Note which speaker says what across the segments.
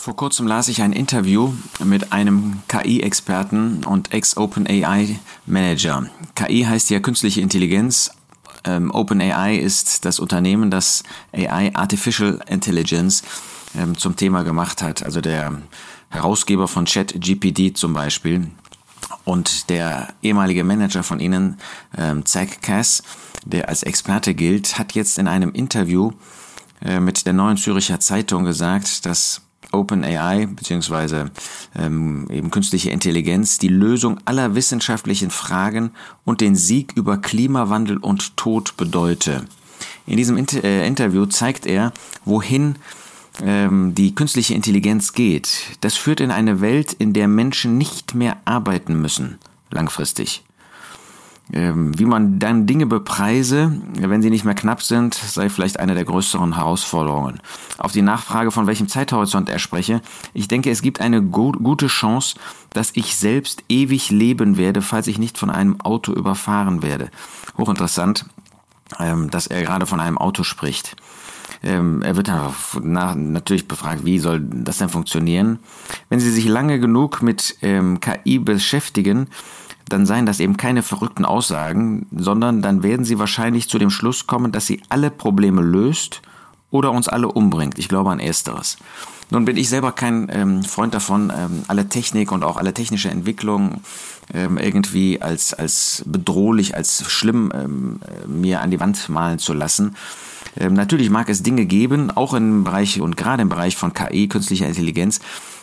Speaker 1: Vor kurzem las ich ein Interview mit einem KI-Experten und Ex-OpenAI-Manager. KI heißt ja künstliche Intelligenz. Ähm, OpenAI ist das Unternehmen, das AI Artificial Intelligence ähm, zum Thema gemacht hat. Also der Herausgeber von ChatGPT zum Beispiel. Und der ehemalige Manager von ihnen, ähm, Zach Cass, der als Experte gilt, hat jetzt in einem Interview äh, mit der Neuen Züricher Zeitung gesagt, dass OpenAI beziehungsweise ähm, eben künstliche Intelligenz die Lösung aller wissenschaftlichen Fragen und den Sieg über Klimawandel und Tod bedeute. In diesem Inter äh, Interview zeigt er, wohin ähm, die künstliche Intelligenz geht. Das führt in eine Welt, in der Menschen nicht mehr arbeiten müssen, langfristig. Ähm, wie man dann Dinge bepreise, wenn sie nicht mehr knapp sind, sei vielleicht eine der größeren Herausforderungen. Auf die Nachfrage, von welchem Zeithorizont er spreche, ich denke, es gibt eine gute Chance, dass ich selbst ewig leben werde, falls ich nicht von einem Auto überfahren werde. Hochinteressant, ähm, dass er gerade von einem Auto spricht. Ähm, er wird dann natürlich befragt, wie soll das denn funktionieren? Wenn Sie sich lange genug mit KI beschäftigen, dann seien das eben keine verrückten Aussagen, sondern dann werden sie wahrscheinlich zu dem Schluss kommen, dass sie alle Probleme löst oder uns alle umbringt. Ich glaube an ersteres. Nun bin ich selber kein ähm, Freund davon, ähm, alle Technik und auch alle technische Entwicklung ähm, irgendwie als, als bedrohlich, als schlimm ähm, mir an die Wand malen zu lassen. Ähm, natürlich mag es Dinge geben, auch im Bereich und gerade im Bereich von KI, künstlicher Intelligenz,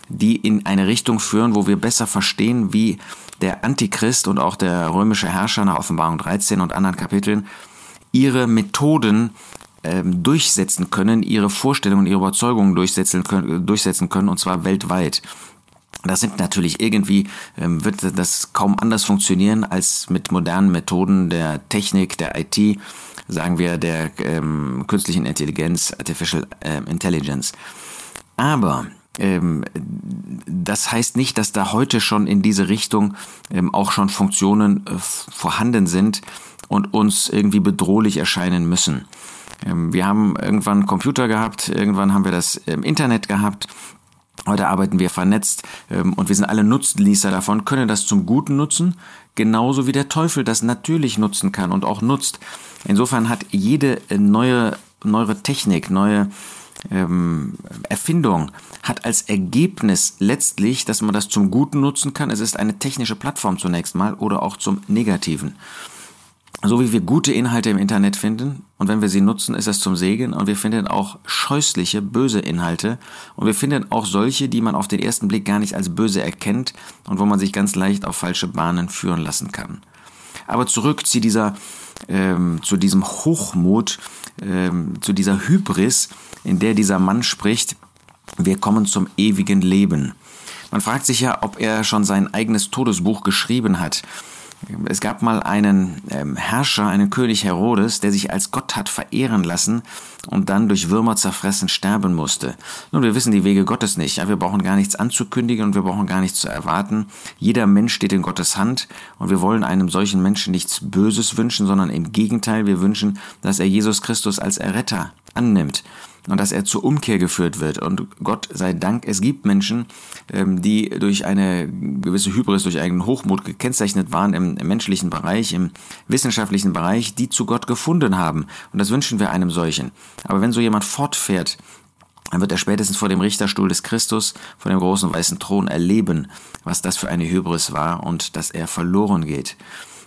Speaker 1: die in eine Richtung führen, wo wir besser verstehen, wie der Antichrist und auch der römische Herrscher nach Offenbarung 13 und anderen Kapiteln ihre Methoden ähm, durchsetzen können, ihre Vorstellungen, ihre Überzeugungen durchsetzen können, durchsetzen können und zwar weltweit. Das sind natürlich irgendwie, ähm, wird das kaum anders funktionieren als mit modernen Methoden der Technik, der IT, sagen wir der ähm, künstlichen Intelligenz, Artificial äh, Intelligence. Aber ähm, das heißt nicht, dass da heute schon in diese Richtung ähm, auch schon Funktionen äh, vorhanden sind und uns irgendwie bedrohlich erscheinen müssen. Ähm, wir haben irgendwann Computer gehabt, irgendwann haben wir das Internet gehabt. Heute arbeiten wir vernetzt und wir sind alle Nutznießer davon, können das zum Guten nutzen, genauso wie der Teufel das natürlich nutzen kann und auch nutzt. Insofern hat jede äh, neue, neuere Technik, neue ähm, Erfindung hat als Ergebnis letztlich, dass man das zum Guten nutzen kann. Es ist eine technische Plattform zunächst mal oder auch zum Negativen. So wie wir gute Inhalte im Internet finden und wenn wir sie nutzen, ist das zum Segen und wir finden auch scheußliche, böse Inhalte und wir finden auch solche, die man auf den ersten Blick gar nicht als böse erkennt und wo man sich ganz leicht auf falsche Bahnen führen lassen kann. Aber zurück zu dieser, ähm, zu diesem Hochmut, ähm, zu dieser Hybris, in der dieser Mann spricht, wir kommen zum ewigen Leben. Man fragt sich ja, ob er schon sein eigenes Todesbuch geschrieben hat. Es gab mal einen ähm, Herrscher, einen König Herodes, der sich als Gott hat verehren lassen und dann durch Würmer zerfressen sterben musste. Nun, wir wissen die Wege Gottes nicht. Ja, wir brauchen gar nichts anzukündigen und wir brauchen gar nichts zu erwarten. Jeder Mensch steht in Gottes Hand und wir wollen einem solchen Menschen nichts Böses wünschen, sondern im Gegenteil, wir wünschen, dass er Jesus Christus als Erretter annimmt und dass er zur Umkehr geführt wird. Und Gott sei Dank, es gibt Menschen, ähm, die durch eine gewisse Hybris, durch einen Hochmut gekennzeichnet waren im, im menschlichen Bereich, im wissenschaftlichen Bereich, die zu Gott gefunden haben. Und das wünschen wir einem solchen. Aber wenn so jemand fortfährt, dann wird er spätestens vor dem Richterstuhl des Christus, vor dem großen weißen Thron erleben, was das für eine Hybris war und dass er verloren geht.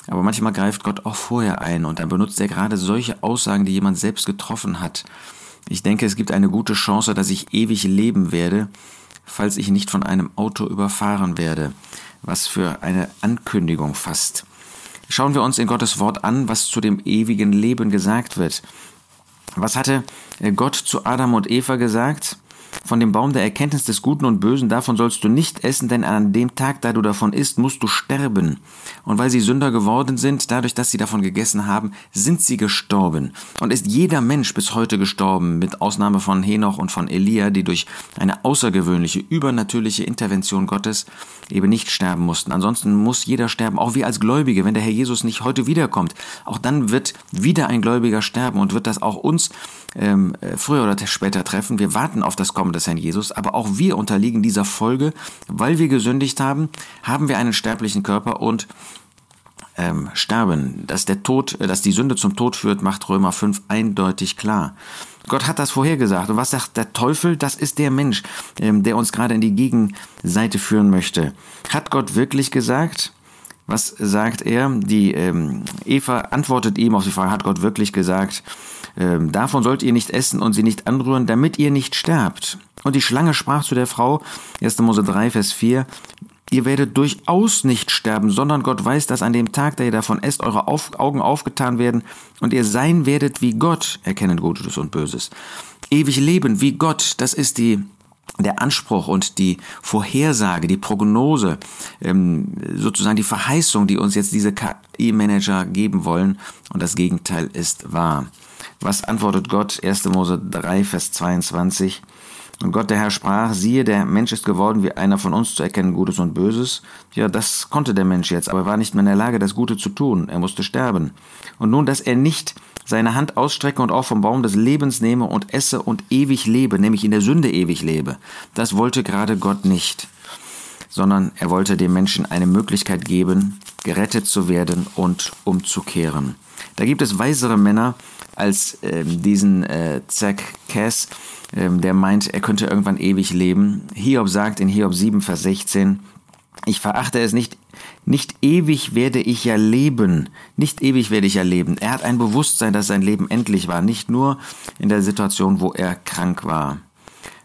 Speaker 1: Aber manchmal greift Gott auch vorher ein und dann benutzt er gerade solche Aussagen, die jemand selbst getroffen hat. Ich denke, es gibt eine gute Chance, dass ich ewig leben werde, falls ich nicht von einem Auto überfahren werde. Was für eine Ankündigung fast. Schauen wir uns in Gottes Wort an, was zu dem ewigen Leben gesagt wird. Was hatte Gott zu Adam und Eva gesagt? Von dem Baum der Erkenntnis des Guten und Bösen, davon sollst du nicht essen, denn an dem Tag, da du davon isst, musst du sterben. Und weil sie Sünder geworden sind, dadurch, dass sie davon gegessen haben, sind sie gestorben. Und ist jeder Mensch bis heute gestorben, mit Ausnahme von Henoch und von Elia, die durch eine außergewöhnliche, übernatürliche Intervention Gottes eben nicht sterben mussten. Ansonsten muss jeder sterben, auch wir als Gläubige, wenn der Herr Jesus nicht heute wiederkommt. Auch dann wird wieder ein Gläubiger sterben und wird das auch uns ähm, früher oder später treffen. Wir warten auf das Kommen des Herrn Jesus, aber auch wir unterliegen dieser Folge, weil wir gesündigt haben, haben wir einen sterblichen Körper und ähm, sterben. Dass der Tod, äh, dass die Sünde zum Tod führt, macht Römer 5 eindeutig klar. Gott hat das vorhergesagt. Und was sagt der Teufel? Das ist der Mensch, ähm, der uns gerade in die Gegenseite führen möchte. Hat Gott wirklich gesagt? Was sagt er? Die ähm, Eva antwortet ihm auf die Frage, hat Gott wirklich gesagt, ähm, davon sollt ihr nicht essen und sie nicht anrühren, damit ihr nicht sterbt. Und die Schlange sprach zu der Frau, 1. Mose 3, Vers 4, Ihr werdet durchaus nicht sterben, sondern Gott weiß, dass an dem Tag, da ihr davon esst, eure auf Augen aufgetan werden und ihr sein werdet wie Gott, erkennen Gutes und Böses. Ewig leben wie Gott, das ist die der Anspruch und die Vorhersage, die Prognose, ähm, sozusagen die Verheißung, die uns jetzt diese KI-Manager geben wollen. Und das Gegenteil ist wahr. Was antwortet Gott? 1. Mose 3, Vers 22. Und Gott der Herr sprach, siehe, der Mensch ist geworden wie einer von uns zu erkennen Gutes und Böses. Ja, das konnte der Mensch jetzt, aber er war nicht mehr in der Lage, das Gute zu tun. Er musste sterben. Und nun, dass er nicht seine Hand ausstrecke und auch vom Baum des Lebens nehme und esse und ewig lebe, nämlich in der Sünde ewig lebe. Das wollte gerade Gott nicht, sondern er wollte dem Menschen eine Möglichkeit geben, gerettet zu werden und umzukehren. Da gibt es weisere Männer als äh, diesen äh, Zack Cass, ähm, der meint, er könnte irgendwann ewig leben. Hiob sagt in Hiob 7, Vers 16, ich verachte es nicht, nicht ewig werde ich ja leben, nicht ewig werde ich ja leben. Er hat ein Bewusstsein, dass sein Leben endlich war, nicht nur in der Situation, wo er krank war.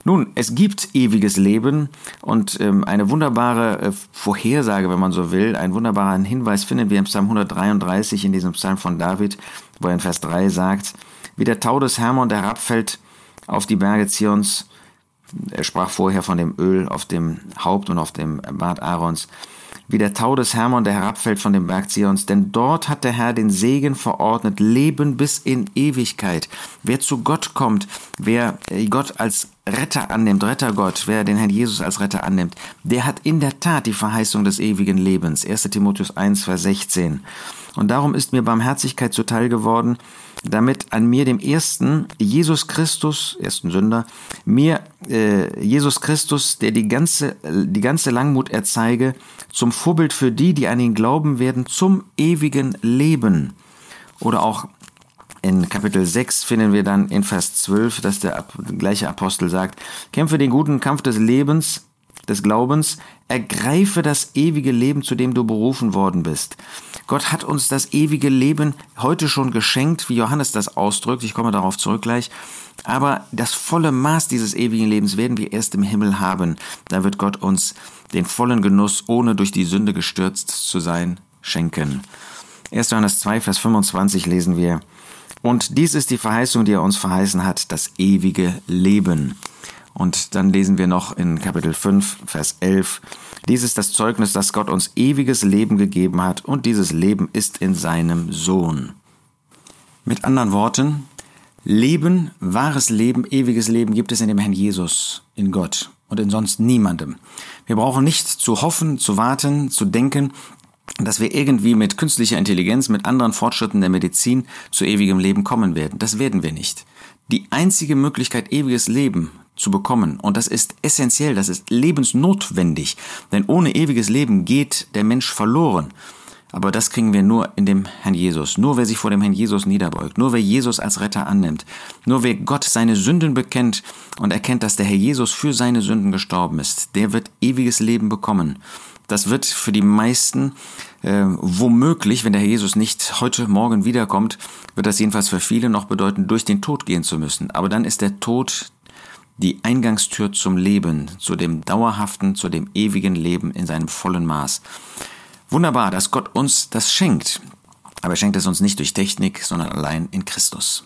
Speaker 1: Nun, es gibt ewiges Leben und ähm, eine wunderbare äh, Vorhersage, wenn man so will, einen wunderbaren Hinweis finden wir im Psalm 133, in diesem Psalm von David, wo er in Vers 3 sagt, wie der Tau des Hermon herabfällt auf die Berge Zions. Er sprach vorher von dem Öl auf dem Haupt und auf dem Bart Aarons. Wie der Tau des Hermon, der herabfällt von dem Berg Zions. Denn dort hat der Herr den Segen verordnet, Leben bis in Ewigkeit. Wer zu Gott kommt, wer Gott als Retter annimmt, Rettergott, wer den Herrn Jesus als Retter annimmt, der hat in der Tat die Verheißung des ewigen Lebens. 1 Timotheus 1, Vers 16. Und darum ist mir Barmherzigkeit zuteil geworden, damit an mir dem ersten Jesus Christus, ersten Sünder, mir äh, Jesus Christus, der die ganze, die ganze Langmut erzeige, zum Vorbild für die, die an ihn glauben werden, zum ewigen Leben. Oder auch in Kapitel 6 finden wir dann in Vers 12, dass der gleiche Apostel sagt, kämpfe den guten Kampf des Lebens, des Glaubens, ergreife das ewige Leben, zu dem du berufen worden bist. Gott hat uns das ewige Leben heute schon geschenkt, wie Johannes das ausdrückt. Ich komme darauf zurück gleich. Aber das volle Maß dieses ewigen Lebens werden wir erst im Himmel haben. Da wird Gott uns den vollen Genuss, ohne durch die Sünde gestürzt zu sein, schenken. 1. Johannes 2, Vers 25 lesen wir, Und dies ist die Verheißung, die er uns verheißen hat, das ewige Leben. Und dann lesen wir noch in Kapitel 5, Vers 11, dies ist das Zeugnis, dass Gott uns ewiges Leben gegeben hat und dieses Leben ist in seinem Sohn. Mit anderen Worten, Leben, wahres Leben, ewiges Leben gibt es in dem Herrn Jesus, in Gott und in sonst niemandem. Wir brauchen nicht zu hoffen, zu warten, zu denken, dass wir irgendwie mit künstlicher Intelligenz, mit anderen Fortschritten der Medizin zu ewigem Leben kommen werden. Das werden wir nicht. Die einzige Möglichkeit, ewiges Leben zu bekommen. Und das ist essentiell, das ist lebensnotwendig. Denn ohne ewiges Leben geht der Mensch verloren. Aber das kriegen wir nur in dem Herrn Jesus. Nur wer sich vor dem Herrn Jesus niederbeugt, nur wer Jesus als Retter annimmt, nur wer Gott seine Sünden bekennt und erkennt, dass der Herr Jesus für seine Sünden gestorben ist, der wird ewiges Leben bekommen. Das wird für die meisten äh, womöglich, wenn der Herr Jesus nicht heute Morgen wiederkommt, wird das jedenfalls für viele noch bedeuten, durch den Tod gehen zu müssen. Aber dann ist der Tod die Eingangstür zum Leben, zu dem dauerhaften, zu dem ewigen Leben in seinem vollen Maß. Wunderbar, dass Gott uns das schenkt. Aber er schenkt es uns nicht durch Technik, sondern allein in Christus.